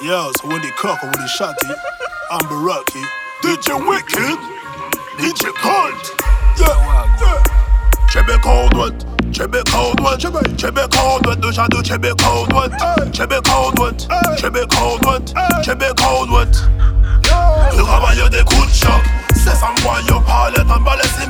Yo, so when they cock or when they shot it, I'm Baraki. DJ Wicked, DJ Cold. Yeah, yeah. Chebe cold one, chebe cold one, chebe. Cold one, do shadow chebe cold one, chebe cold one, chebe cold one, chebe cold one. Le travail des coups de choc, c'est sans moi yo parle, t'en balais si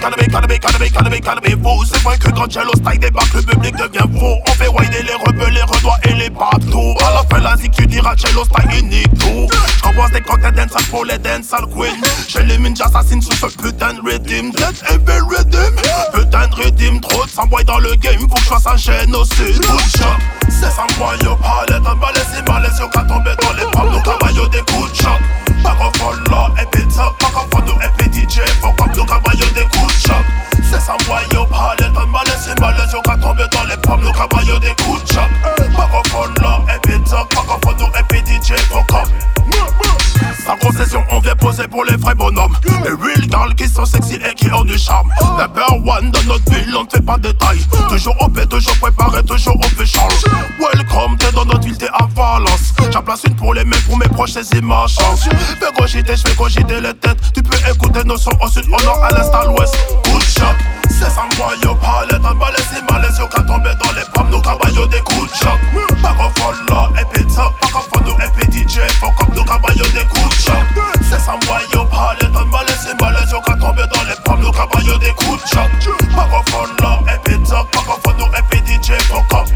Cannabis, cannabis, cannabis, cannabis, cannabis, faux C'est vrai que quand Jello Style débarque, le public devient faux On fait rider les rebelles, les redois et les bateaux À la fin, la zik, tu diras Jello Style unique tout. J'compense des cocktails dancehall pour les dancehall les mines, j'assassine sous ce putain de rhythm. Dead Evil Rhythm. Putain de rhythm, trop de sang dans le game. Faut que je fasse un génocide Good shot, c'est moi yo palette Un balai des coups de et et comme sans concession, on vient poser pour les vrais bonhommes. Les real girls qui sont sexy et qui ont du charme. Number one dans notre ville, on ne fait pas de taille. Toujours au paix, toujours préparé, toujours au charge. Welcome, t'es dans notre ville, t'es à Valence. J'en place une pour les mecs, pour mes proches, c'est ma chance. Fais cogiter, je fais cogiter les têtes. Tu peux écouter nos sons au sud, au nord, à l'est, à l'ouest. Good shot, c'est sans moi, yo, palette. Un balai, c'est malaise, yo, qu'à tomber dans les pommes, nos cabayos, des coups de choc. Qu'on follow, et pizza, pas qu'on follow, et puis DJ, faut comme nos cabayos, des coups de choc. C'est sans moi, yo, palette. Un balai, c'est malaise, yo, qu'à tomber dans les pommes, nos cabayos, des coups de choc. Qu'on follow, et pizza, pas qu'on follow, et puis DJ, faut comme.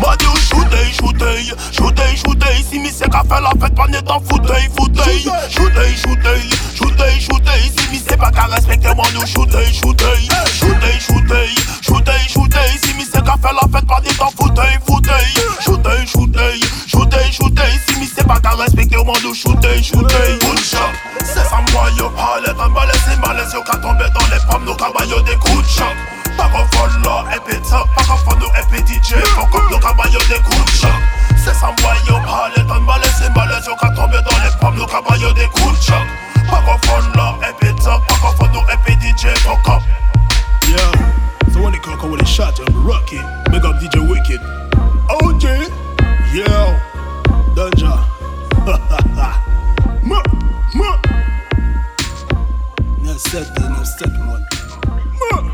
Moi, du shootay, shootay, shootay, shootay. Si mi c'est qu'à faire la fête, pas n'est en fauteuil, fauteuil. Shootay, shootay, shootay, shootay. Si mi c'est pas qu'à respecter moi, nous shootay, shootay. Shootay, shootay, shootay, shootay. Si mi c'est qu'à faire la fête, pas n'est en fauteuil, fauteuil. Shootay, shootay, shootay, shootay. Si mi c'est pas qu'à respecter moi, nous shootay, shootay. Good shot, c'est sans moi, yo, palette. Un balai, c'est malaise, yo, qu'à up. Yeah, so when the clock with a shot, I'm rocking. Big up DJ Wicked. OJ, yeah, Danja. ma, ma. Now step, now step, man. Ma.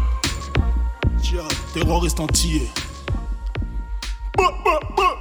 Yeah, terroriste entier. Bah, bah, bah.